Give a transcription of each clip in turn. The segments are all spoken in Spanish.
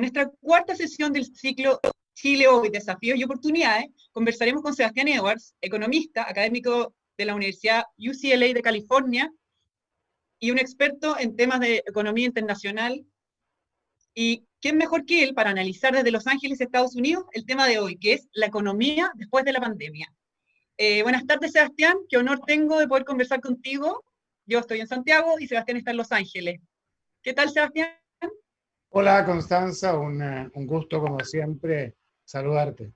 nuestra cuarta sesión del ciclo Chile Hoy, Desafíos y Oportunidades, conversaremos con Sebastián Edwards, economista, académico de la Universidad UCLA de California y un experto en temas de economía internacional. ¿Y quién mejor que él para analizar desde Los Ángeles, Estados Unidos, el tema de hoy, que es la economía después de la pandemia? Eh, buenas tardes, Sebastián. Qué honor tengo de poder conversar contigo. Yo estoy en Santiago y Sebastián está en Los Ángeles. ¿Qué tal, Sebastián? Hola Constanza, un, eh, un, gusto como siempre saludarte.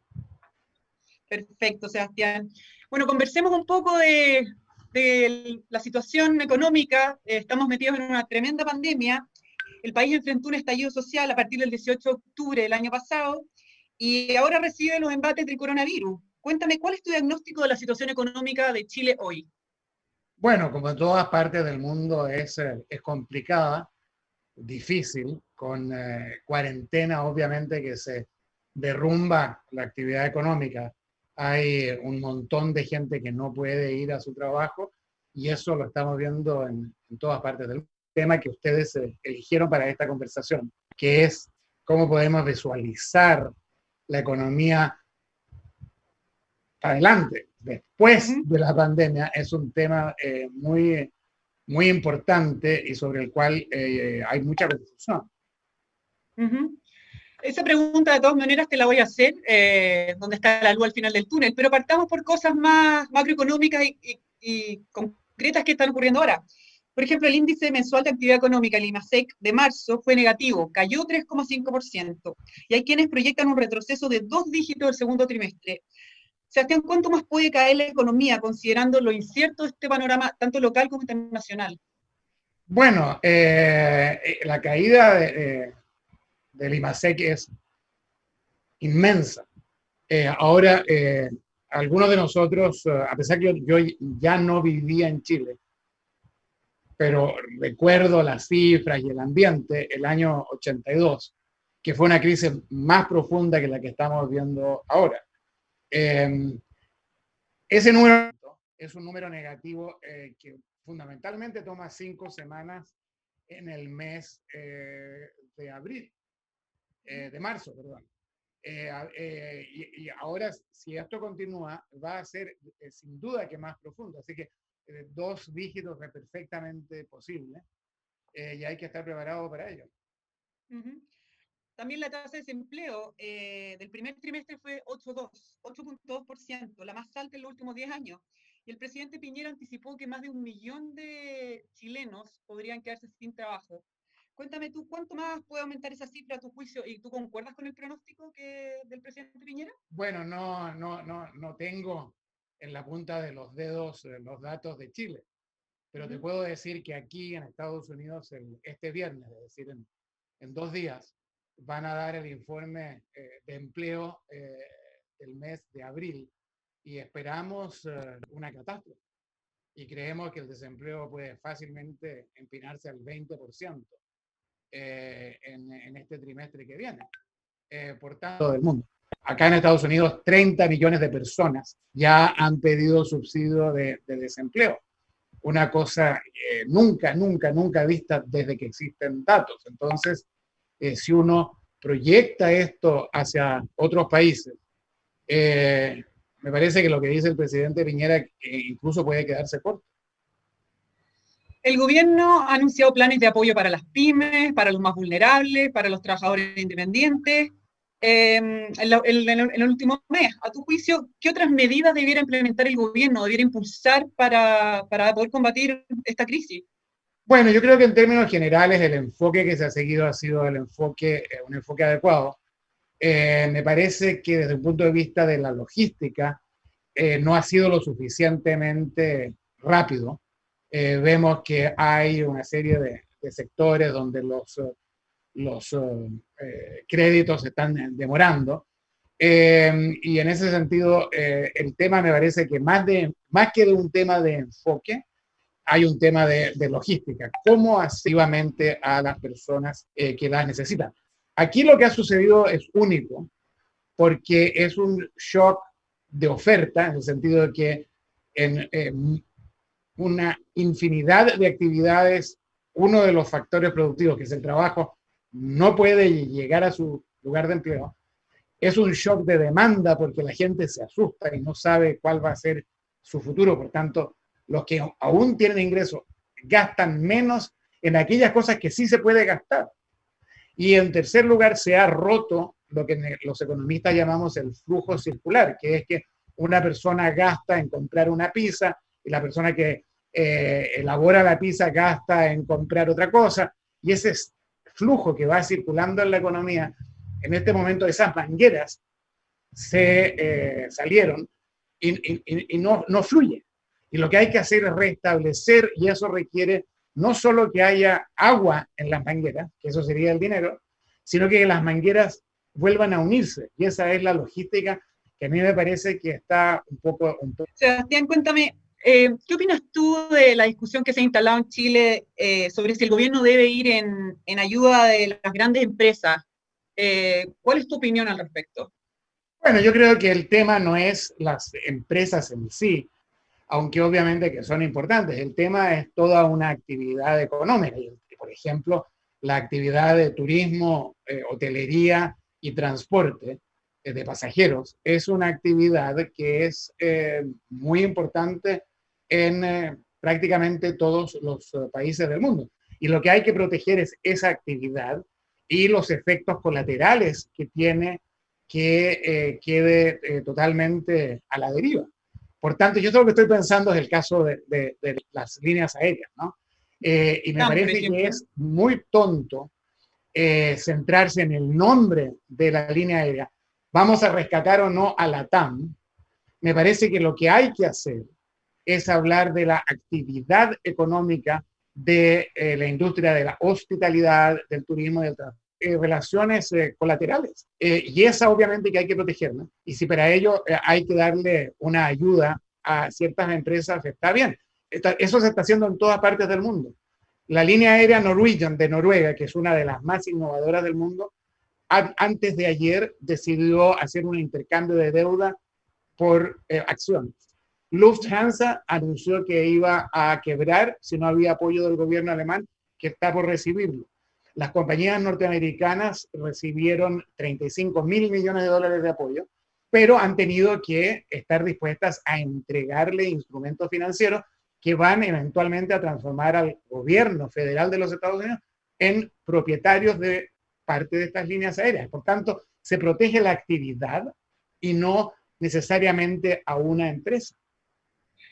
Perfecto, Sebastián. Bueno, conversemos un poco de, de la situación económica. Eh, estamos metidos en una tremenda pandemia. El país enfrentó un estallido social a partir del 18 de octubre del año pasado y ahora recibe los embates del coronavirus. Cuéntame, ¿cuál es tu diagnóstico de la situación económica de Chile hoy? Bueno, como en todas partes del mundo es, eh, es complicada difícil, con eh, cuarentena obviamente que se derrumba la actividad económica. Hay un montón de gente que no puede ir a su trabajo y eso lo estamos viendo en, todas partes del tema que ustedes eh, eligieron para esta conversación, que es cómo podemos visualizar la economía adelante, después de la pandemia, es un tema eh, muy muy importante y sobre el cual eh, hay mucha confusión. Esa pregunta de todas maneras te la voy a hacer, eh, donde está la luz al final del túnel, pero partamos por cosas más macroeconómicas y, concretas que están ocurriendo ahora. Por ejemplo, el índice mensual de actividad económica, el IMASEC, de marzo fue negativo, cayó 3,5%, y hay quienes proyectan un retroceso de dos dígitos el segundo trimestre. Sebastián, ¿cuánto más puede caer la economía considerando lo incierto de este panorama, tanto local como internacional? Bueno, eh, eh, la caída de, del IMASEC es inmensa. Eh, ahora, algunos de nosotros, a pesar que yo, yo, ya no vivía en Chile, pero recuerdo las cifras y el ambiente, el año 82, que fue una crisis más profunda que la que estamos viendo ahora. Em, ese número es un número negativo eh, que fundamentalmente toma cinco semanas en el mes eh, de abril, eh, de marzo, perdón. Y, y, ahora, si esto continúa, va a ser sin duda que más profundo. Así que dos dígitos es perfectamente posible y hay que estar preparado para ello. También la tasa de desempleo eh, del primer trimestre fue 8.2%, la más alta en los últimos 10 años. Y el presidente Piñera anticipó que más de un millón de chilenos podrían quedarse sin trabajo. Cuéntame tú, ¿cuánto más puede aumentar esa cifra a tu juicio? ¿Y tú concuerdas con el pronóstico que, del presidente Piñera? Bueno, no, no, no, no tengo en la punta de los dedos eh, los datos de Chile, pero te puedo decir que aquí en Estados Unidos este viernes, es decir, en, en dos días, van a dar el informe eh, de empleo eh, el mes de abril y esperamos eh, una catástrofe. Y creemos que el desempleo puede fácilmente empinarse al 20% en, en, este trimestre que viene. por tanto, del mundo. Acá en Estados Unidos, 30 millones de personas ya han pedido subsidio de desempleo. Una cosa nunca, nunca, nunca vista desde que existen datos. Entonces, eh, si uno proyecta esto hacia otros países, eh, me parece que lo que dice el presidente Piñera incluso puede quedarse corto. El gobierno ha anunciado planes de apoyo para las pymes, para los más vulnerables, para los trabajadores independientes. en, el último mes, a tu juicio, ¿qué otras medidas debiera implementar el gobierno, debiera impulsar para, para poder combatir esta crisis? Bueno, yo creo que en términos generales el enfoque que se ha seguido ha sido el enfoque, eh, un enfoque adecuado. Eh, me parece que desde el punto de vista de la logística eh, no ha sido lo suficientemente rápido. vemos que hay una serie de, sectores donde los, los créditos se están demorando. y en ese sentido, el tema me parece que más, de, más que de un tema de enfoque, hay un tema de, logística, cómo activamente a las personas eh, que las necesitan. Aquí lo que ha sucedido es único, porque es un shock de oferta, en el sentido de que en una infinidad de actividades, uno de los factores productivos, que es el trabajo, no puede llegar a su lugar de empleo, es un shock de demanda porque la gente se asusta y no sabe cuál va a ser su futuro. Por tanto, los que aún tienen ingresos gastan menos en aquellas cosas que sí se puede gastar. Y en tercer lugar, se ha roto lo que los economistas llamamos el flujo circular, que es que una persona gasta en comprar una pizza y la persona que eh, elabora la pizza gasta en comprar otra cosa. Y ese flujo que va circulando en la economía, en este momento esas mangueras se eh, salieron y, no, no fluye. Y lo que hay que hacer es restablecer y eso requiere no solo que haya agua en las mangueras, que eso sería el dinero, sino que las mangueras vuelvan a unirse. Y esa es la logística que a mí me parece que está un poco... Un Sebastián, cuéntame, eh, ¿qué opinas tú de la discusión que se ha instalado en Chile eh, sobre si el gobierno debe ir en, en ayuda de las grandes empresas? Eh, ¿Cuál es tu opinión al respecto? Bueno, yo creo que el tema no es las empresas en sí, aunque obviamente que son importantes. El tema es toda una actividad económica. Por ejemplo, la actividad de turismo, eh, hotelería y transporte eh, de pasajeros es una actividad que es eh, muy importante en prácticamente todos los países del mundo. Y lo que hay que proteger es esa actividad y los efectos colaterales que tiene que quede totalmente a la deriva. Por tanto, yo lo que estoy pensando es el caso de, de las líneas aéreas, ¿no? Eh, y me parece que es muy tonto eh, centrarse en el nombre de la línea aérea. Vamos a rescatar o no a la TAM. Me parece que lo que hay que hacer es hablar de la actividad económica de eh, la industria de la hospitalidad, del turismo, de relaciones colaterales. y esa obviamente que hay que protegerla. Y si para ello hay que darle una ayuda a ciertas empresas, está bien eso se está haciendo en todas partes del mundo. La línea aérea Norwegian de Noruega, que es una de las más innovadoras del mundo, antes de ayer decidió hacer un intercambio de deuda por eh, acciones. Lufthansa anunció que iba a quebrar si no había apoyo del gobierno alemán, que está por recibirlo. Las compañías norteamericanas recibieron 35 mil millones de dólares de apoyo, pero han tenido que estar dispuestas a entregarle instrumentos financieros que van eventualmente a transformar al gobierno federal de los Estados Unidos en propietarios de parte de estas líneas aéreas. Por tanto, se protege la actividad y no necesariamente a una empresa.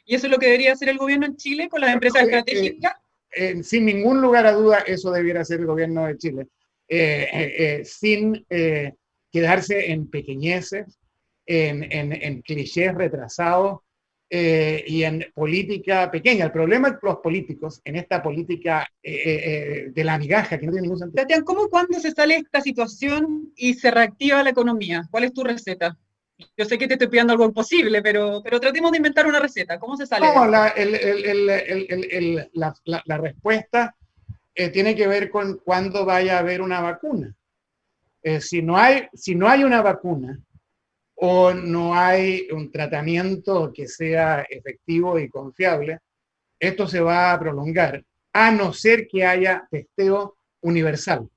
¿Y eso es lo que debería hacer el gobierno en Chile con las empresas eh, estratégicas? Eh, sin ningún lugar a duda, eso debiera ser el gobierno de Chile, eh, sin quedarse en pequeñeces, en, en, en clichés retrasados eh, y en política pequeña. El problema de los políticos en esta política eh, eh, de la migaja, que no tiene ningún sentido. Tatiana, ¿cómo cuando se sale esta situación y se reactiva la economía? ¿Cuál es tu receta? Yo sé que te estoy pidiendo algo imposible, pero, pero tratemos de inventar una receta. ¿Cómo se sale? No, la, respuesta tiene que ver con cuándo vaya a haber una vacuna. si, no hay, si no hay una vacuna, o no hay un tratamiento que sea efectivo y confiable, esto se va a prolongar, a no ser que haya testeo universal,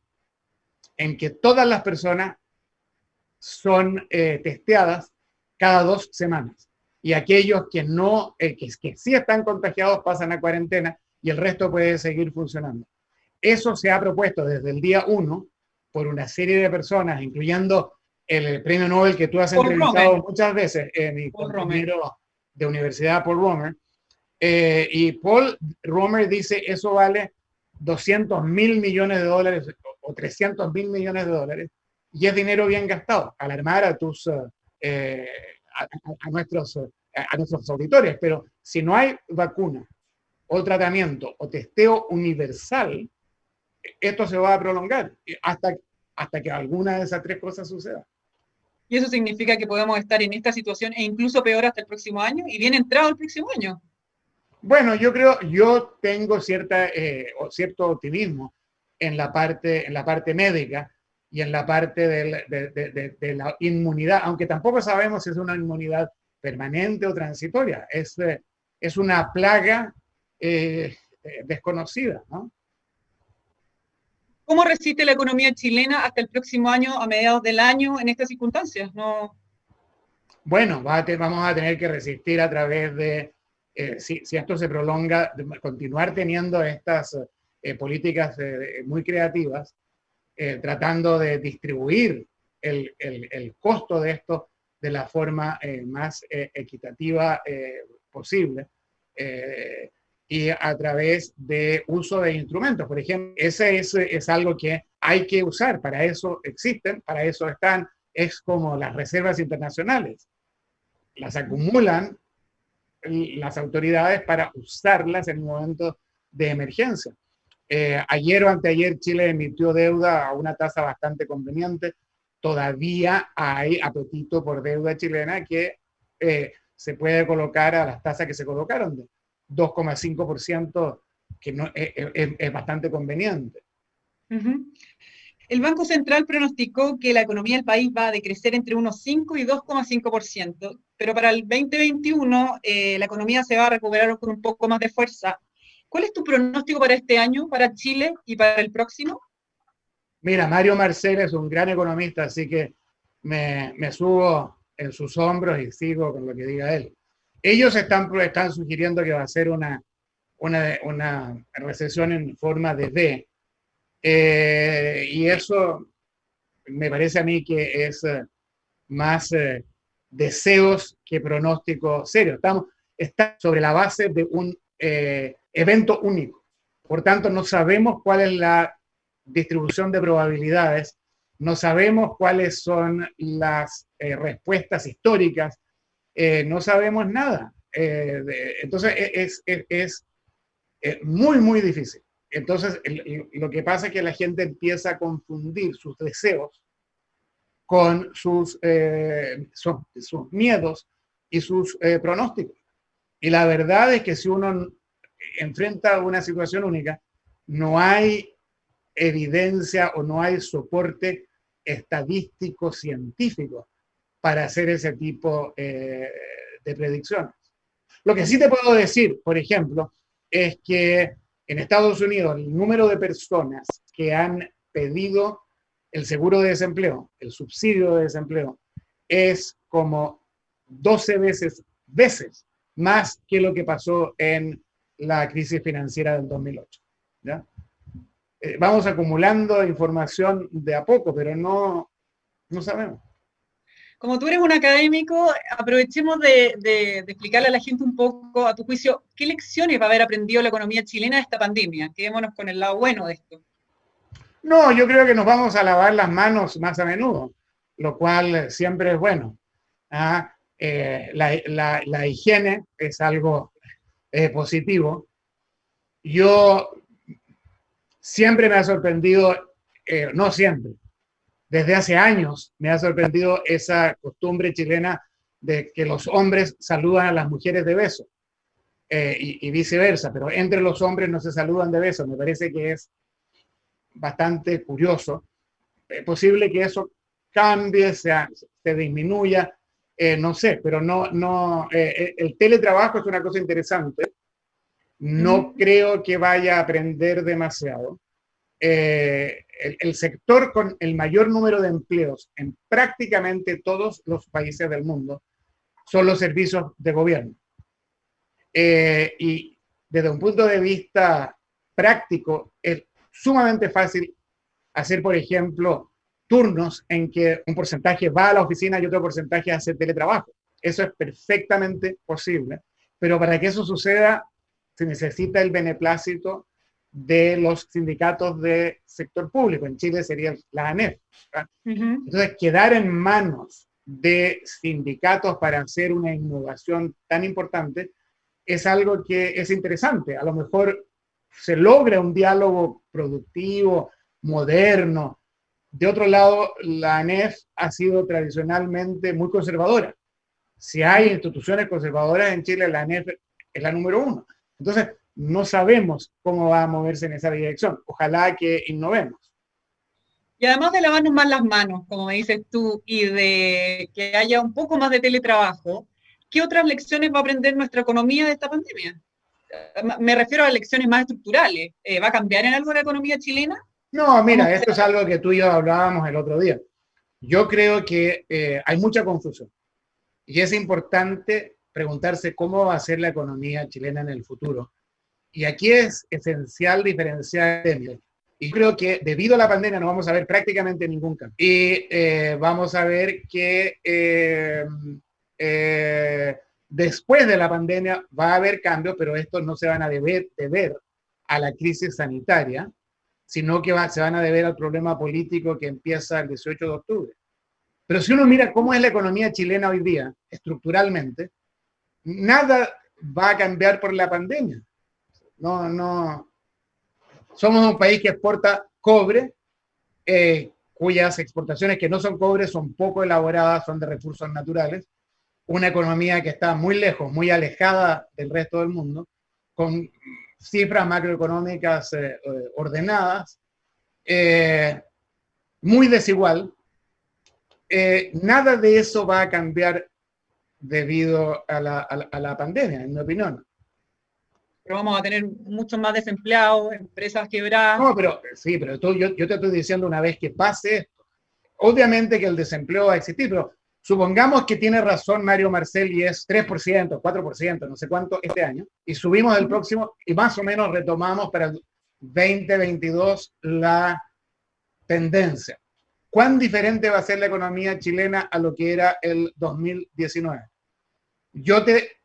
en que todas las personas son eh, testeadas cada dos semanas. Y aquellos que no, eh, que, que sí están contagiados pasan a cuarentena y el resto puede seguir funcionando. Eso se ha propuesto desde el día uno por una serie de personas, incluyendo el premio Nobel que tú has entrevistado muchas veces, eh, mi compañero de universidad, Paul Romer, eh, y Paul Romer dice eso vale 200 mil millones de dólares o 300 mil millones de dólares y es dinero bien gastado. Alarmar a tus eh, a, nuestros a nuestros auditores, pero si no hay vacuna o tratamiento o testeo universal, esto se va a prolongar hasta, hasta que alguna de esas tres cosas suceda y eso significa que podemos estar en esta situación e incluso peor hasta el próximo año y bien entrado el próximo año. Bueno, yo creo, yo tengo cierta, eh, cierto optimismo en la, parte, en la parte médica y en la parte de, la inmunidad, aunque tampoco sabemos si es una inmunidad permanente o transitoria. Es, eh, es una plaga eh, desconocida, ¿no? ¿Cómo resiste la economía chilena hasta el próximo año, a mediados del año, en estas circunstancias? No... Bueno, vamos a tener que resistir a través de, eh, si, esto se prolonga, continuar teniendo estas eh, políticas eh, muy creativas, tratando de distribuir el, el, costo de esto de la forma más equitativa posible y a través de uso de instrumentos. Por ejemplo, ese es, es algo que hay que usar, para eso existen, para eso están, es como las reservas internacionales. Las acumulan las autoridades para usarlas en un momento de emergencia. Eh, ayer o anteayer Chile emitió deuda a una tasa bastante conveniente. Todavía hay apetito por deuda chilena que eh, se puede colocar a las tasas que se colocaron, 2,5%, que no, es, es, bastante conveniente. El Banco Central pronosticó que la economía del país va a decrecer entre unos 5 y 2,5%, pero para el 2021 eh, la economía se va a recuperar con un poco más de fuerza. ¿Cuál es tu pronóstico para este año, para Chile y para el próximo? Mira, Mario Marcel es un gran economista, así que me, me subo en sus hombros y sigo con lo que diga él. Ellos están, están sugiriendo que va a ser una, una, una recesión en forma de D. Eh, y eso me parece a mí que es eh, más eh, deseos que pronóstico serio. Estamos está sobre la base de un evento único. Por tanto, no sabemos cuál es la distribución de probabilidades, no sabemos cuáles son las respuestas históricas eh, no sabemos nada. Eh, entonces e, es, es, muy, muy difícil. Entonces lo que pasa es que la gente empieza a confundir sus deseos con sus, eh, sus, miedos y sus pronósticos. Y la verdad es que si uno enfrenta una situación única, no hay evidencia o no hay soporte estadístico científico para hacer ese tipo eh, de predicciones. Lo que sí te puedo decir, por ejemplo, es que en Estados Unidos el número de personas que han pedido el seguro de desempleo, el subsidio de desempleo, es como 12 veces, veces más que lo que pasó en la crisis financiera del 2008. Eh, vamos acumulando información de a poco, pero no, no sabemos como tú eres un académico, aprovechemos de, explicarle a la gente un poco, a tu juicio, qué lecciones va a haber aprendido la economía chilena de esta pandemia. Quedémonos con el lado bueno de esto. No, yo creo que nos vamos a lavar las manos más a menudo, lo cual siempre es bueno. ¿ah? Eh, la, higiene es algo eh, positivo. Yo siempre me ha sorprendido, eh, no siempre, desde hace años me ha sorprendido esa costumbre chilena de que los hombres saludan a las mujeres de beso eh, y, viceversa, pero entre los hombres no se saludan de beso. Me parece que es bastante curioso. Es posible que eso cambie, se, disminuya, eh, no sé, pero no, no, el teletrabajo es una cosa interesante. No creo que vaya a aprender demasiado. Eh, el, sector con el mayor número de empleos en prácticamente todos los países del mundo son los servicios de gobierno. Eh, y desde un punto de vista práctico, es sumamente fácil hacer, por ejemplo, turnos en que un porcentaje va a la oficina y otro porcentaje hace teletrabajo. Eso es perfectamente posible, pero para que eso suceda se necesita el beneplácito de los sindicatos de sector público. En Chile sería la ANEF. Entonces, quedar en manos de sindicatos para hacer una innovación tan importante es algo que es interesante. A lo mejor se logra un diálogo productivo, moderno. De otro lado, la ANEF ha sido tradicionalmente muy conservadora. Si hay instituciones conservadoras en Chile, la ANEF es la número uno. Entonces, no sabemos cómo va a moverse en esa dirección. Ojalá que innovemos. Y además de lavarnos más las manos, como me dices tú, y de que haya un poco más de teletrabajo, ¿qué otras lecciones va a aprender nuestra economía de esta pandemia? Me refiero a lecciones más estructurales. Eh, ¿Va a cambiar en algo la economía chilena? No, mira, esto es algo que tú y yo hablábamos el otro día. Yo creo que eh, hay mucha confusión y es importante preguntarse cómo va a ser la economía chilena en el futuro. Y aquí es esencial diferenciar y creo que debido a la pandemia no vamos a ver prácticamente ningún cambio. Y eh, vamos a ver que eh, eh, después de la pandemia va a haber cambios, pero estos no se van a deber, deber a la crisis sanitaria, sino que se van a deber al problema político que empieza el 18 de octubre. Pero si uno mira cómo es la economía chilena hoy día, estructuralmente, nada va a cambiar por la pandemia. No, no, somos un país que exporta cobre, eh, cuyas exportaciones que no son cobre son poco elaboradas, son de recursos naturales. Una economía que está muy lejos, muy alejada del resto del mundo, con cifras macroeconómicas eh, eh, ordenadas, muy desigual. nada de eso va a cambiar debido a la, a la pandemia, en mi opinión pero vamos a tener muchos más desempleados, empresas quebradas. No, pero sí, pero yo, yo te estoy diciendo una vez que pase esto, obviamente que el desempleo va a existir, pero supongamos que tiene razón Mario Marcel y es 3%, 4%, no sé cuánto este año, y subimos el próximo y más o menos retomamos para el 2022 la tendencia. ¿Cuán diferente va a ser la economía chilena a lo que era el 2019? Yo te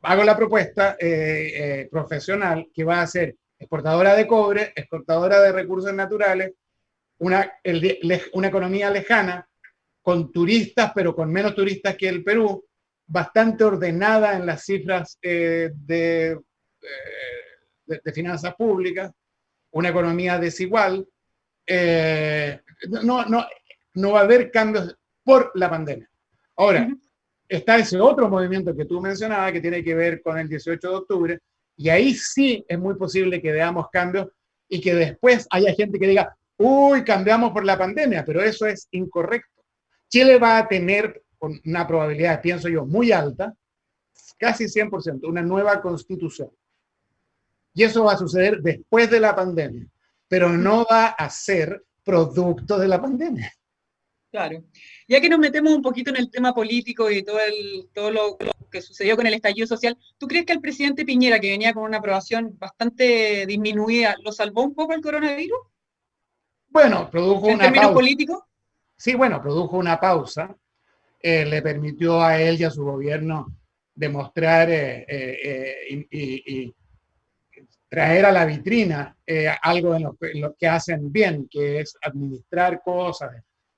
hago la propuesta eh, eh, profesional que va a ser exportadora de cobre, exportadora de recursos naturales, una, economía lejana, con turistas, pero con menos turistas que el Perú, bastante ordenada en las cifras eh, de, de, finanzas públicas, una economía desigual. no, no, no va a haber cambios por la pandemia. Ahora, está ese otro movimiento que tú mencionabas que tiene que ver con el 18 de octubre, y ahí sí es muy posible que veamos cambios y que después haya gente que diga, uy, cambiamos por la pandemia, pero eso es incorrecto. Chile va a tener una probabilidad, pienso yo, muy alta, casi 100%, una nueva constitución. Y eso va a suceder después de la pandemia, pero no va a ser producto de la pandemia. Claro. Ya que nos metemos un poquito en el tema político y todo, el, todo lo, que sucedió con el estallido social, ¿tú crees que el presidente Piñera, que venía con una aprobación bastante disminuida, lo salvó un poco el coronavirus? Bueno, produjo ¿En una términos políticos? Sí, bueno, produjo una pausa. Eh, le permitió a él y a su gobierno demostrar eh, eh, y, traer a la vitrina algo en lo que hacen bien, que es administrar cosas,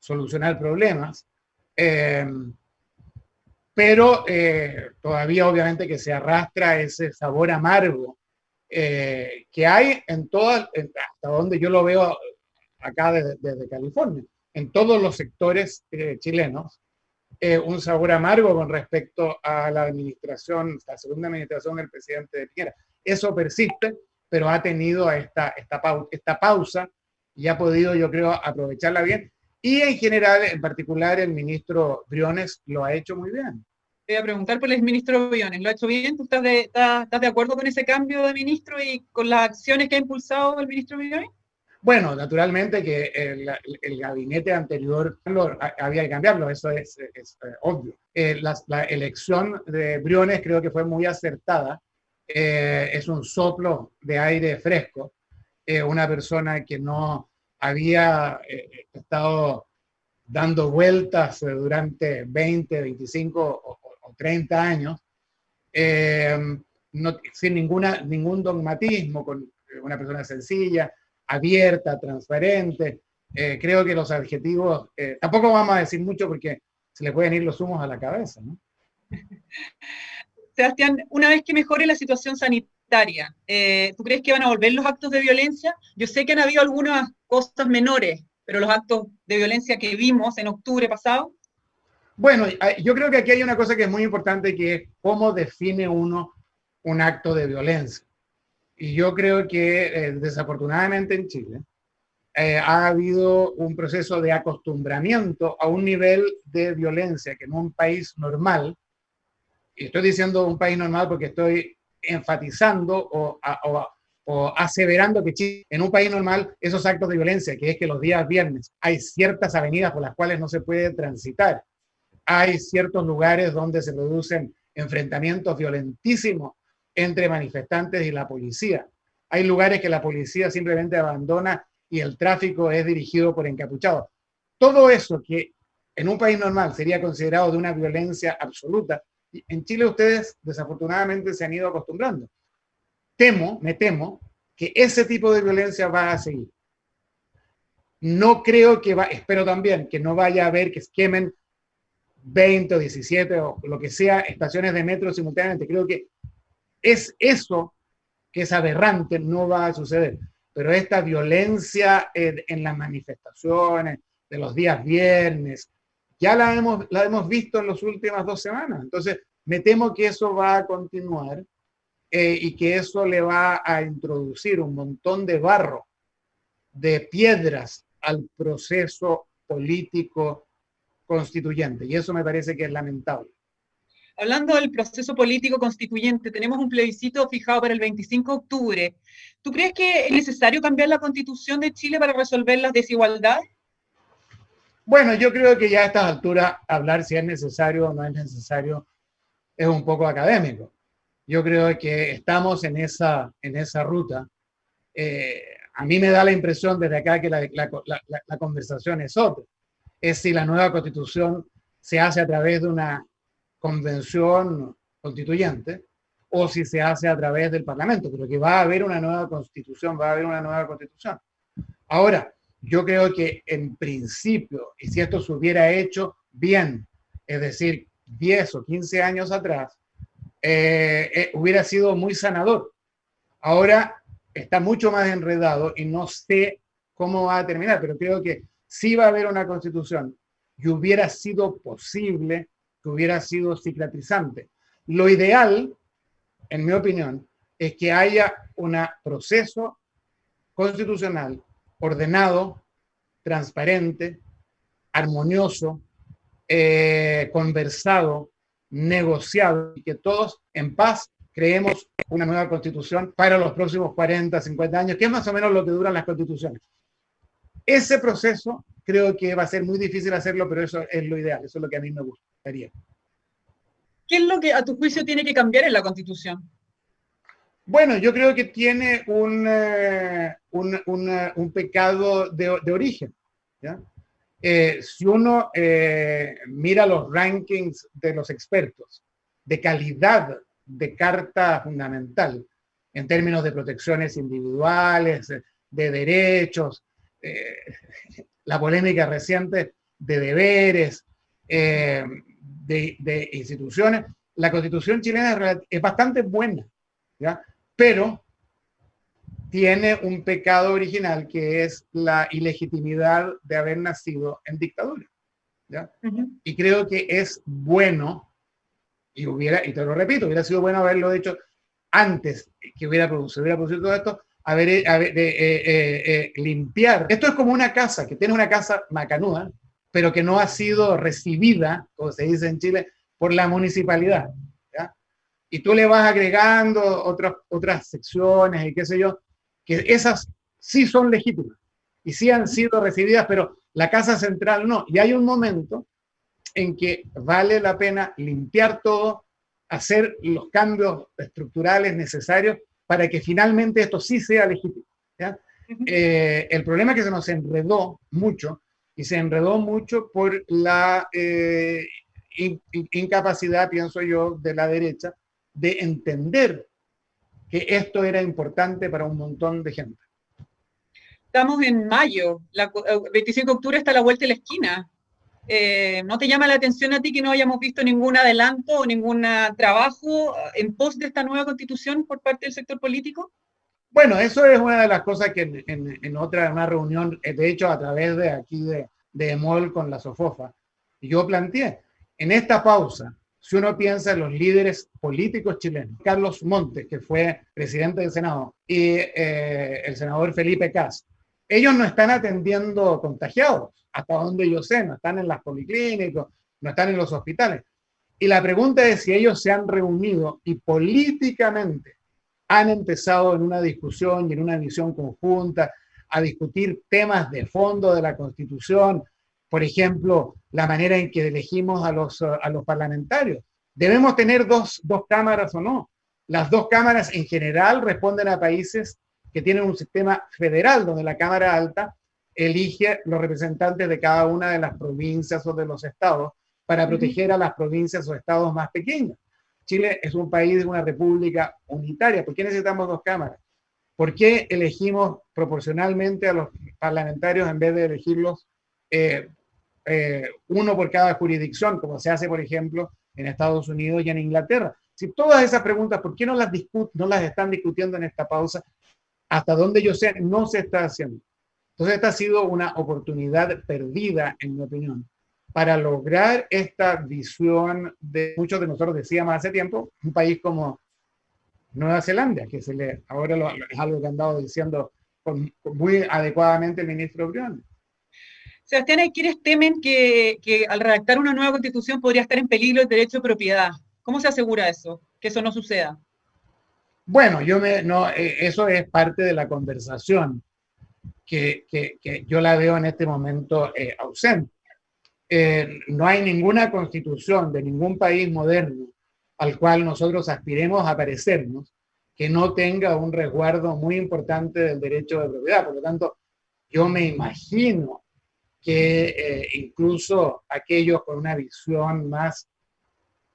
solucionar problemas, eh, pero eh, todavía obviamente que se arrastra ese sabor amargo eh, que hay en todas, hasta donde yo lo veo acá desde, California, en todos los sectores chilenos, un sabor amargo con respecto a la administración, la segunda administración del presidente de Piñera. Eso persiste, pero ha tenido esta, esta, esta pausa y ha podido, yo creo, aprovecharla bien y en general, en particular, el ministro Briones lo ha hecho muy bien. Te voy a preguntar por el ministro Briones. ¿Lo ha hecho bien? ¿Tú estás de, estás, de acuerdo con ese cambio de ministro y con las acciones que ha impulsado el ministro Briones? Bueno, naturalmente que el, gabinete anterior había que cambiarlo, eso es, eh, obvio. Eh, la, elección de Briones creo que fue muy acertada. Eh, es un soplo de aire fresco. una persona que no, había eh, estado dando vueltas eh, durante 20, 25 o, 30 años, eh, sin ninguna, ningún dogmatismo, con una persona sencilla, abierta, transparente. creo que los adjetivos, tampoco vamos a decir mucho porque se le pueden ir los humos a la cabeza. Sebastián, una vez que mejore la situación sanitaria, ¿tú crees que van a volver los actos de violencia? Yo sé que han habido algunas cosas menores, pero los actos de violencia que vimos en octubre pasado. Bueno, yo creo que aquí hay una cosa que es muy importante, que es cómo define uno un acto de violencia. Y yo creo que eh, desafortunadamente en Chile eh, ha habido un proceso de acostumbramiento a un nivel de violencia que en un país normal, y estoy diciendo un país normal porque estoy enfatizando o, aseverando que en un país normal, esos actos de violencia, que es que los días viernes hay ciertas avenidas por las cuales no se puede transitar, hay ciertos lugares donde se producen enfrentamientos violentísimos entre manifestantes y la policía. Hay lugares que la policía simplemente abandona y el tráfico es dirigido por encapuchados. Todo eso que en un país normal sería considerado de una violencia absoluta, en Chile ustedes desafortunadamente se han ido acostumbrando. Temo, me temo, que ese tipo de violencia va a seguir. No creo que va, espero también que no vaya a haber que quemen 20 o 17 o lo que sea estaciones de metro simultáneamente. Creo que es eso que es aberrante, no va a suceder. Pero esta violencia en, las manifestaciones de los días viernes, ya la hemos, la hemos visto en las últimas dos semanas. Entonces, me temo que eso va a continuar eh, y que eso le va a introducir un montón de barro, de piedras al proceso político constituyente. Y eso me parece que es lamentable. Hablando del proceso político constituyente, tenemos un plebiscito fijado para el 25 de octubre. ¿Tú crees que es necesario cambiar la constitución de Chile para resolver las desigualdades? Bueno, yo creo que ya a estas alturas hablar si es necesario o no es necesario es un poco académico. Yo creo que estamos en esa, en esa ruta. Eh, a mí me da la impresión desde acá que la, la conversación es otra es si la nueva constitución se hace a través de una convención constituyente o si se hace a través del Parlamento, pero que va a haber una nueva constitución, va a haber una nueva constitución. Ahora, yo creo que en principio, y si esto se hubiera hecho bien, es decir, 10 o 15 años atrás, eh, eh, hubiera sido muy sanador. Ahora está mucho más enredado y no sé cómo va a terminar, pero creo que si va a haber una constitución y hubiera sido posible que hubiera sido cicatrizante. Lo ideal, en mi opinión, es que haya un proceso constitucional ordenado, transparente, armonioso, eh, conversado, negociado y que todos en paz creemos una nueva constitución para los próximos 40, 50 años, que es más o menos lo que duran las constituciones. Ese proceso creo que va a ser muy difícil hacerlo, pero eso es lo ideal, eso es lo que a mí me gustaría. ¿Qué es lo que a tu juicio tiene que cambiar en la Constitución? Bueno, yo creo que tiene un, eh, un, pecado de, origen. Eh, si uno eh, mira los rankings de los expertos de calidad de carta fundamental en términos de protecciones individuales, de derechos, eh, la polémica reciente de deberes, eh, de, instituciones. La constitución chilena es, bastante buena, ¿ya? Pero tiene un pecado original que es la ilegitimidad de haber nacido en dictadura. ¿ya? Y creo que es bueno, y hubiera, y te lo repito, hubiera sido bueno haberlo hecho antes que hubiera se hubiera producido todo esto, a ver, eh, a ver eh, eh, limpiar. Esto es como una casa, que tiene una casa macanuda, pero que no ha sido recibida, como se dice en Chile, por la municipalidad. ¿Ya? Y tú le vas agregando otras, otras secciones y qué sé yo, que esas sí son legítimas y sí han sido recibidas, pero la casa central no. Y hay un momento en que vale la pena limpiar todo, hacer los cambios estructurales necesarios para que finalmente esto sí sea legítimo. Eh, el problema es que se nos enredó mucho y se enredó mucho por la eh, incapacidad, pienso yo, de la derecha de entender que esto era importante para un montón de gente. Estamos en mayo, el 25 de octubre está a la vuelta de la esquina. Eh, ¿no te llama la atención a ti que no hayamos visto ningún adelanto o ningún trabajo en pos de esta nueva constitución por parte del sector político? Bueno, eso es una de las cosas que en, otra una reunión, eh, de hecho a través de aquí de, de EMOL con la SOFOFA, yo planteé, en esta pausa, si uno piensa en los líderes políticos chilenos, Carlos Montes, que fue presidente del Senado, y eh, el senador Felipe Cas, ellos no están atendiendo contagiados hasta donde yo sé, no están en las policlínicas, no están en los hospitales. Y la pregunta es si ellos se han reunido y políticamente han empezado en una discusión y en una visión conjunta a discutir temas de fondo de la Constitución, por ejemplo, la manera en que elegimos a los, a los parlamentarios. ¿Debemos tener dos, dos cámaras o no? Las dos cámaras en general responden a países que tienen un sistema federal donde la Cámara Alta elige los representantes de cada una de las provincias o de los estados para proteger a las provincias o estados más pequeños. Chile es un país, una república unitaria. ¿Por qué necesitamos dos cámaras? ¿Por qué elegimos proporcionalmente a los parlamentarios en vez de elegirlos eh, eh, uno por cada jurisdicción, como se hace, por ejemplo, en Estados Unidos y en Inglaterra? Si todas esas preguntas, ¿por qué no las, no las están discutiendo en esta pausa? Hasta donde yo sé, no se está haciendo. Entonces, esta ha sido una oportunidad perdida, en mi opinión, para lograr esta visión de muchos de nosotros decíamos hace tiempo, un país como Nueva Zelanda, que se le, ahora es algo que han dado diciendo muy adecuadamente el ministro Briones. Sebastián, hay quienes temen que, que, al redactar una nueva constitución podría estar en peligro el derecho de propiedad. ¿Cómo se asegura eso? Que eso no suceda. Bueno, yo me, no, eh, eso es parte de la conversación que, que, yo la veo en este momento eh, ausente. Eh, no hay ninguna constitución de ningún país moderno al cual nosotros aspiremos a parecernos que no tenga un resguardo muy importante del derecho de propiedad. Por lo tanto, yo me imagino que incluso aquellos con una visión más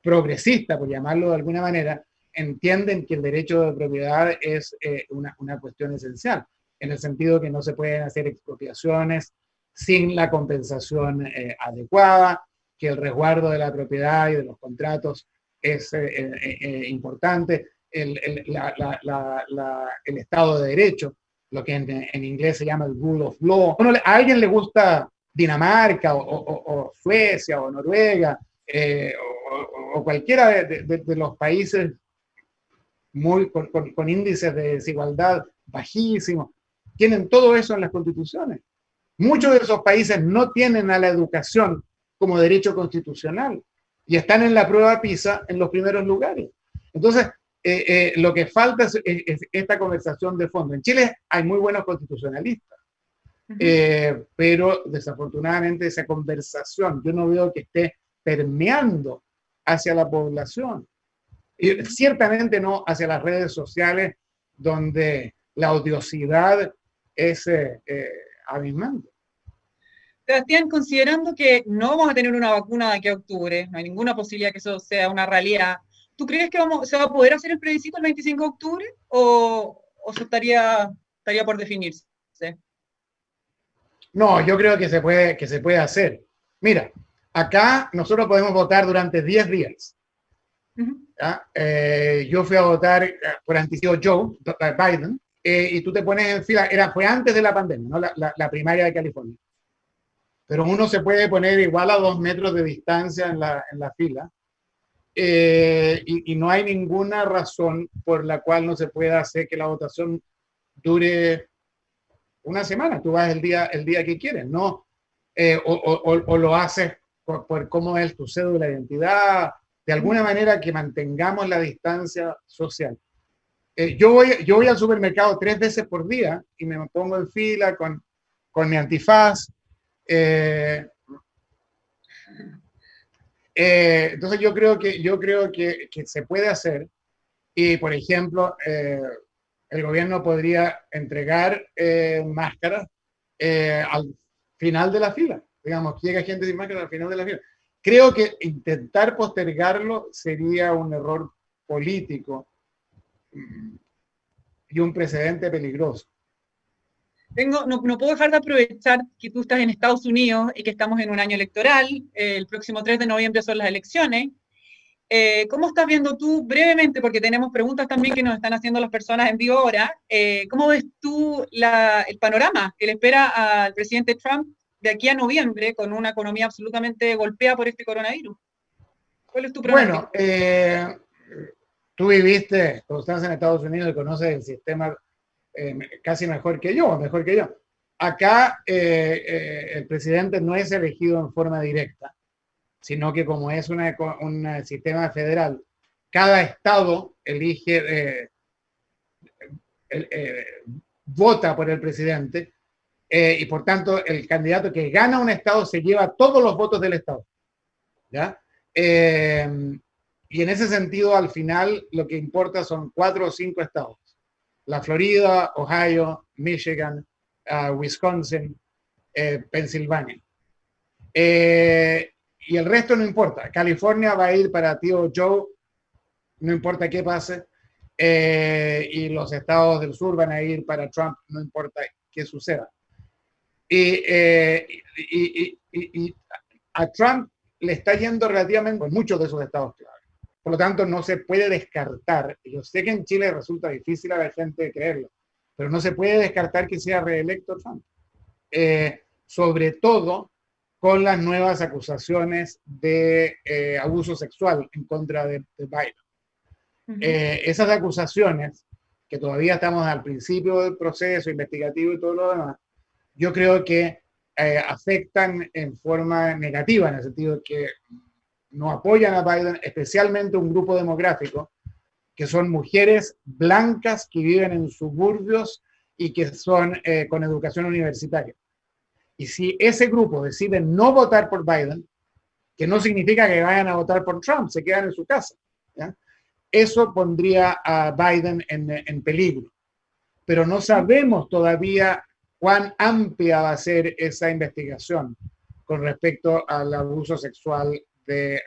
progresista, por llamarlo de alguna manera, entienden que el derecho de propiedad es eh, una, una, cuestión esencial, en el sentido que no se pueden hacer expropiaciones sin la compensación eh, adecuada, que el resguardo de la propiedad y de los contratos es eh, importante, el, el, la, la, la, el, Estado de Derecho, lo que en, en, inglés se llama el rule of law. Bueno, a alguien le gusta Dinamarca o, Suecia o Noruega o, cualquiera de, los países muy, con, con, índices de desigualdad bajísimos, tienen todo eso en las constituciones. Muchos de esos países no tienen a la educación como derecho constitucional y están en la prueba PISA en los primeros lugares. Entonces, eh, eh, lo que falta es, esta conversación de fondo. En Chile hay muy buenos constitucionalistas, eh, pero desafortunadamente esa conversación yo no veo que esté permeando hacia la población. Y ciertamente no hacia las redes sociales donde la odiosidad es eh, eh, abismante. Sebastián, considerando que no vamos a tener una vacuna de aquí a octubre, no hay ninguna posibilidad que eso sea una realidad, ¿tú crees que vamos, se va a poder hacer el plebiscito el 25 de octubre o, o eso estaría, estaría por definirse? No, yo creo que se puede, que se puede hacer. Mira, acá nosotros podemos votar durante 10 días. Eh, yo fui a votar eh, por anticipo Joe eh, Biden y tú te pones en fila, era, fue antes de la pandemia, ¿no? la, la, primaria de California. Pero uno se puede poner igual a dos metros de distancia en la, en la fila y, y, no hay ninguna razón por la cual no se pueda hacer que la votación dure una semana. Tú vas el día, el día que quieres, ¿no? o, o, o, lo haces por, cómo es tu cédula de identidad, de alguna manera que mantengamos la distancia social. Eh, yo, voy, yo voy al supermercado tres veces por día y me pongo en fila con, con mi antifaz. Eh, eh, entonces yo creo que, yo creo que, que, se puede hacer y, por ejemplo, el gobierno podría entregar máscaras al final de la fila digamos, llega gente sin máscara al final de la fila. Creo que intentar postergarlo sería un error político mm, y un precedente peligroso. Tengo, no, no, puedo dejar de aprovechar que tú estás en Estados Unidos y que estamos en un año electoral. Eh, el próximo 3 de noviembre son las elecciones. Eh, ¿Cómo estás viendo tú brevemente, porque tenemos preguntas también que nos están haciendo las personas en vivo ahora, eh, ¿cómo ves tú el panorama que le espera al presidente Trump de aquí a noviembre con una economía absolutamente golpeada por este coronavirus? ¿Cuál es tu Bueno, eh, tú viviste, cuando estás en Estados Unidos y conoces el sistema eh, casi mejor que yo, mejor que yo. Acá el presidente no es elegido en forma directa, sino que como es un sistema federal, cada estado elige eh, vota por el presidente eh, y por tanto el candidato que gana un estado se lleva todos los votos del estado. ¿ya? y en ese sentido, al final, lo que importa son cuatro o cinco estados. La Florida, Ohio, Michigan, uh, Wisconsin, Pensilvania. Y el resto no importa. California va a ir para tío Joe, no importa qué pase. Eh, y los estados del sur van a ir para Trump, no importa qué suceda. Y, eh, a Trump le está yendo relativamente con muchos de esos estados clave. Por lo tanto, no se puede descartar. Yo sé que en Chile resulta difícil a la gente creerlo, pero no se puede descartar que sea reelecto Trump. Eh, sobre todo con las nuevas acusaciones de abuso sexual en contra de Biden. Eh, esas acusaciones, que todavía estamos al principio del proceso investigativo y todo lo demás, yo creo que eh, afectan en forma negativa, en el sentido de que no apoyan a Biden, especialmente un grupo demográfico, que son mujeres blancas que viven en suburbios y que son eh, con educación universitaria. Y si ese grupo decide no votar por Biden, que no significa que vayan a votar por Trump, se quedan en su casa. eso pondría a Biden en, peligro. Pero no sabemos todavía cuán amplia va a ser esa investigación con respecto al abuso sexual, de,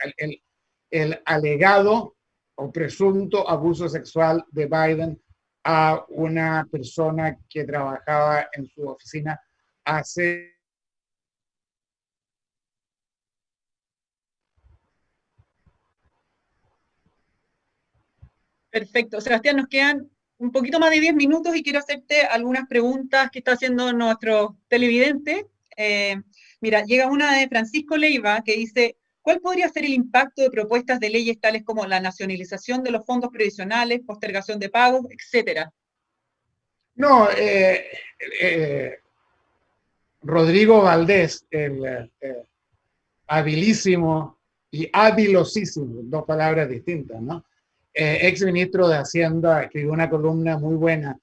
el, alegado o presunto abuso sexual de Biden a una persona que trabajaba en su oficina hace Perfecto. Sebastián, nos quedan un poquito más de 10 minutos y quiero hacerte algunas preguntas que está haciendo nuestro televidente. Eh, mira, llega una de Francisco Leiva que dice, ¿cuál podría ser el impacto de propuestas de leyes tales como la nacionalización de los fondos previsionales, postergación de pagos, etcétera? No, eh, eh, Rodrigo Valdés, el habilísimo y habilosísimo, dos palabras distintas, ¿no? Eh, ex ministro de Hacienda, escribió una columna muy buena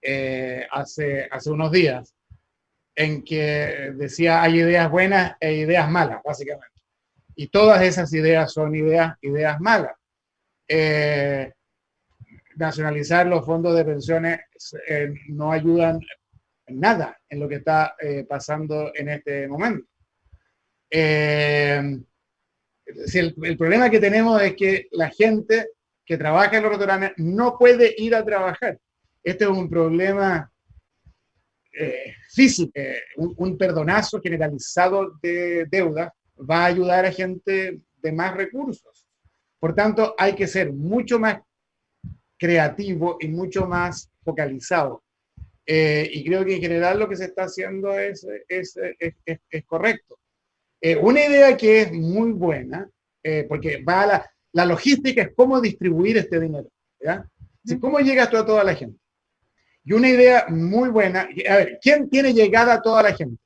eh, hace, hace unos días, en que decía hay ideas buenas e ideas malas, básicamente. Y todas esas ideas son ideas, ideas malas. Eh, nacionalizar los fondos de pensiones no ayudan nada en lo que está pasando en este momento. el, el, problema que tenemos es que la gente que trabaja en los restaurantes no puede ir a trabajar. Este es un problema eh, físico, eh, un, perdonazo generalizado de deuda va a ayudar a gente de más recursos. Por tanto, hay que ser mucho más creativo y mucho más focalizado. Eh, y creo que en general lo que se está haciendo es, es, es, es correcto. una idea que es muy buena, porque va a la, la logística es cómo distribuir este dinero. ¿ya? ¿Cómo llega esto a toda la gente? Y una idea muy buena, a ver, ¿quién tiene llegada a toda la gente?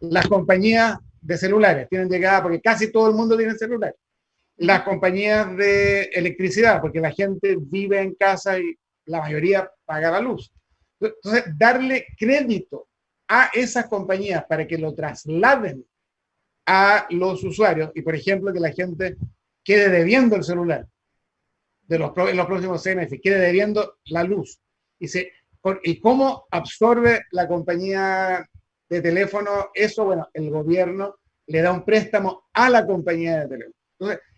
Las compañías de celulares tienen llegada porque casi todo el mundo tiene celular. Las compañías de electricidad, porque la gente vive en casa y la mayoría paga la luz. Entonces, darle crédito a esas compañías para que lo trasladen a los usuarios y, por ejemplo, que la gente quede debiendo el celular de los, próximos seis meses, quede debiendo la luz. Y, se, ¿Y cómo absorbe la compañía de teléfono eso? Bueno, el gobierno le da un préstamo a la compañía de teléfono.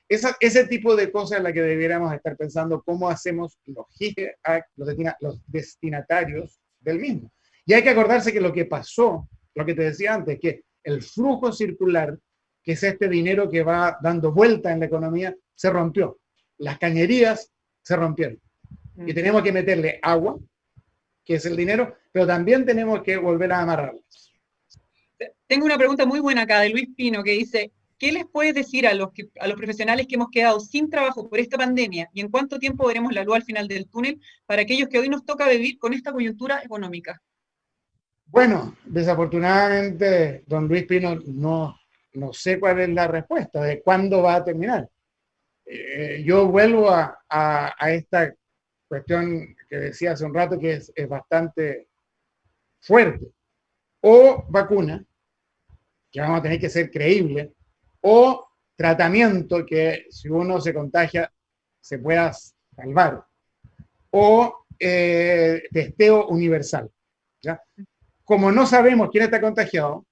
Entonces, ese tipo de cosas es la que debiéramos estar pensando, cómo hacemos logística a los, los destinatarios del mismo. Y hay que acordarse que lo que pasó, lo que te decía antes, que el flujo circular que es este dinero que va dando vuelta en la economía, se rompió. Las cañerías se rompieron. Y tenemos que meterle agua, que es el dinero, pero también tenemos que volver a amarrarlas. Tengo una pregunta muy buena acá de Luis Pino que dice, ¿qué les puedes decir a los, a los profesionales que hemos quedado sin trabajo por esta pandemia y en cuánto tiempo veremos la luz al final del túnel para aquellos que hoy nos toca vivir con esta coyuntura económica? Bueno, desafortunadamente, don Luis Pino no, no sé cuál es la respuesta de cuándo va a terminar. Eh, yo vuelvo a, esta cuestión que decía hace un rato que es, es bastante fuerte. O vacuna, que vamos a tener que ser creíble, o tratamiento que si uno se contagia se pueda salvar, o eh, testeo universal. ¿ya? Como no sabemos quién está contagiado,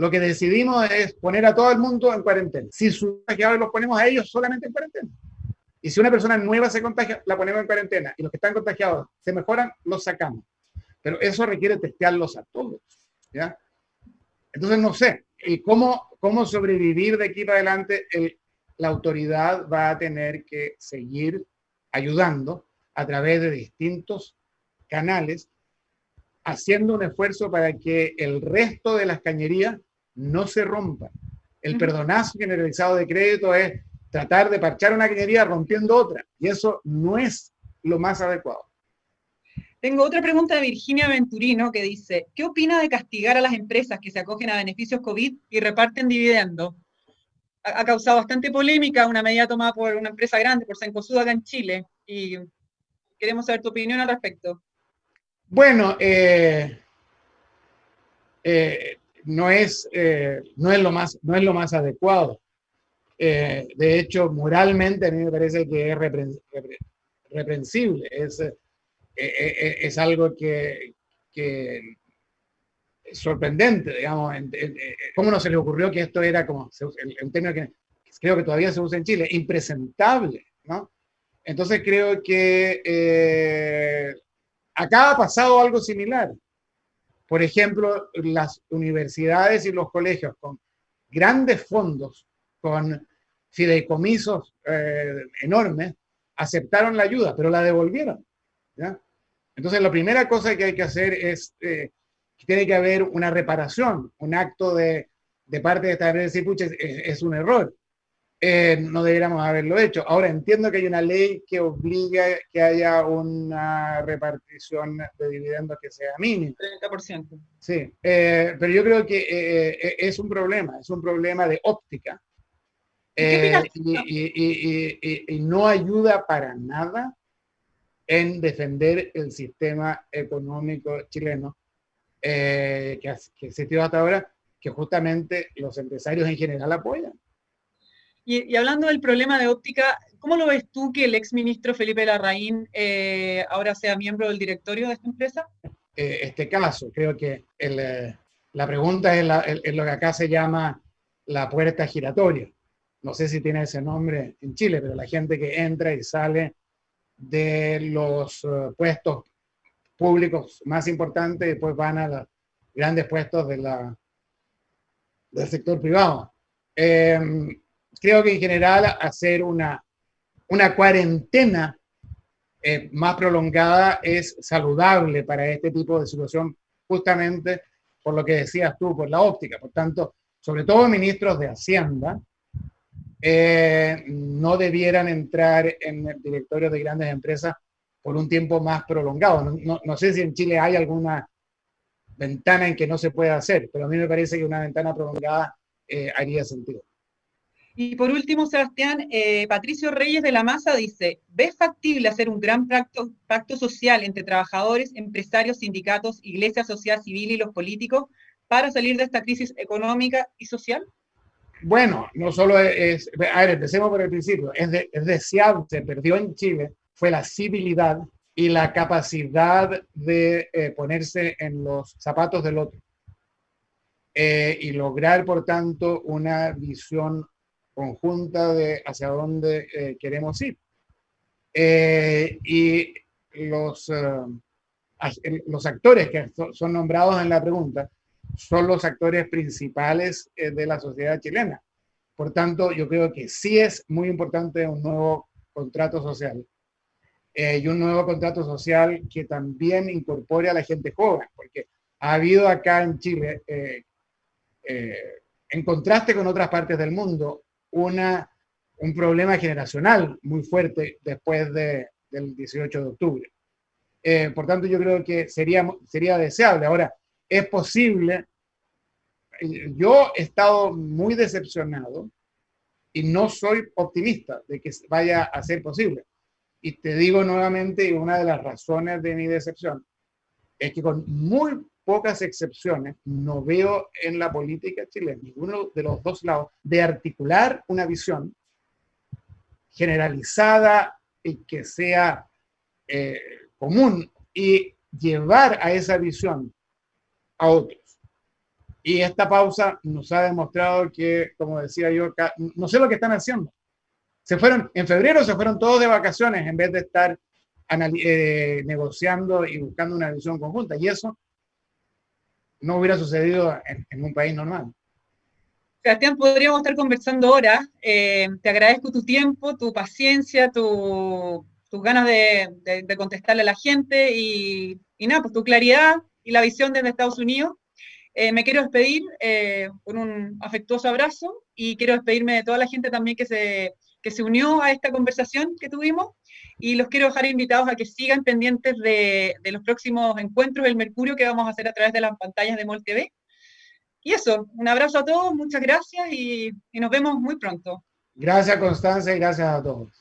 lo que decidimos es poner a todo el mundo en cuarentena. Si contagiados, los ponemos a ellos solamente en cuarentena. Y si una persona nueva se contagia, la ponemos en cuarentena. Y los que están contagiados se mejoran, los sacamos. Pero eso requiere testearlos a todos. ¿ya? Entonces, no sé, ¿y cómo, cómo sobrevivir de aquí para adelante? la autoridad va a tener que seguir ayudando a través de distintos canales, haciendo un esfuerzo para que el resto de las cañerías no se rompan. El perdonazo generalizado de crédito es tratar de parchar una cañería rompiendo otra, y eso no es lo más adecuado. Tengo otra pregunta de Virginia Venturino que dice, ¿qué opina de castigar a las empresas que se acogen a beneficios COVID y reparten dividendos? Ha, causado bastante polémica una medida tomada por una empresa grande, por Sencosud acá en Chile, y queremos saber tu opinión al respecto. Bueno, eh, eh, no, es, eh, no, es lo más, no es lo más adecuado. de hecho, moralmente a mí me parece que es reprensible. Es, eh, eh, eh, es algo que, que es sorprendente, digamos, ¿cómo no se le ocurrió que esto era como, un término que creo que todavía se usa en Chile, impresentable, ¿no? Entonces creo que acá ha pasado algo similar. Por ejemplo, las universidades y los colegios con grandes fondos, con fideicomisos enormes, aceptaron la ayuda, pero la devolvieron. Entonces, la primera cosa que hay que hacer es, eh, tiene que haber una reparación, un acto de, de parte de esta empresa decir, pucha, es, un error. Eh, no deberíamos haberlo hecho. Ahora entiendo que hay una ley que obliga que haya una repartición de dividendos que sea mínima. 30%. Sí, eh, pero yo creo que es un problema, es un problema de óptica. y, y, y, no ayuda para nada en defender el sistema económico chileno eh, que, que existió hasta ahora, que justamente los empresarios en general apoyan. Y, hablando del problema de óptica, ¿cómo lo ves tú que el exministro Felipe Larraín eh, ahora sea miembro del directorio de esta empresa? Eh, este caso, creo que la pregunta es, es, lo que acá se llama la puerta giratoria. No sé si tiene ese nombre en Chile, pero la gente que entra y sale de los eh, puestos públicos más importantes y después van a los grandes puestos de la, del sector privado. Em, creo que en general hacer una, una cuarentena eh, más prolongada es saludable para este tipo de situación, justamente por lo que decías tú, por la óptica. Por tanto, sobre todo ministros de Hacienda, eh, no debieran entrar en el directorio de grandes empresas por un tiempo más prolongado. No, sé si en Chile hay alguna ventana en que no se pueda hacer, pero a mí me parece que una ventana prolongada eh, haría sentido. Y por último, Sebastián, eh, Patricio Reyes de la Masa dice, ¿ves factible hacer un gran pacto, pacto social entre trabajadores, empresarios, sindicatos, iglesia, sociedad civil y los políticos para salir de esta crisis económica y social? Bueno, no solo es, a ver, empecemos por el principio, es, deseable, se perdió en Chile, fue la civilidad y la capacidad de eh, ponerse en los zapatos del otro eh, y lograr, por tanto, una visión conjunta de hacia dónde eh, queremos ir. y los, los actores que son nombrados en la pregunta son los actores principales eh, de la sociedad chilena. Por tanto, yo creo que sí es muy importante un nuevo contrato social eh, y un nuevo contrato social que también incorpore a la gente joven, porque ha habido acá en Chile, eh, en contraste con otras partes del mundo, una, un problema generacional muy fuerte después de, del 18 de octubre. por tanto, yo creo que sería, sería deseable. Ahora, es posible, yo he estado muy decepcionado y no soy optimista de que vaya a ser posible. Y te digo nuevamente, una de las razones de mi decepción es que con muy pocas excepciones no veo en la política chilena, ninguno de los dos lados, de articular una visión generalizada y que sea eh, común y llevar a esa visión a otros. Y esta pausa nos ha demostrado que, como decía yo, no sé lo que están haciendo. Se fueron, en febrero se fueron todos de vacaciones en vez de estar eh, negociando y buscando una visión conjunta. Y eso no hubiera sucedido en, un país normal. Sebastián, podríamos estar conversando ahora. Eh, te agradezco tu tiempo, tu paciencia, tus ganas de, contestarle a la gente y, y, nada, pues tu claridad y la visión desde Estados Unidos. Eh, me quiero despedir eh, con un afectuoso abrazo y quiero despedirme de toda la gente también que se, que se unió a esta conversación que tuvimos y los quiero dejar invitados a que sigan pendientes de, los próximos encuentros del Mercurio que vamos a hacer a través de las pantallas de MOL TV. Y eso, un abrazo a todos, muchas gracias y, y nos vemos muy pronto. Gracias Constanza y gracias a todos.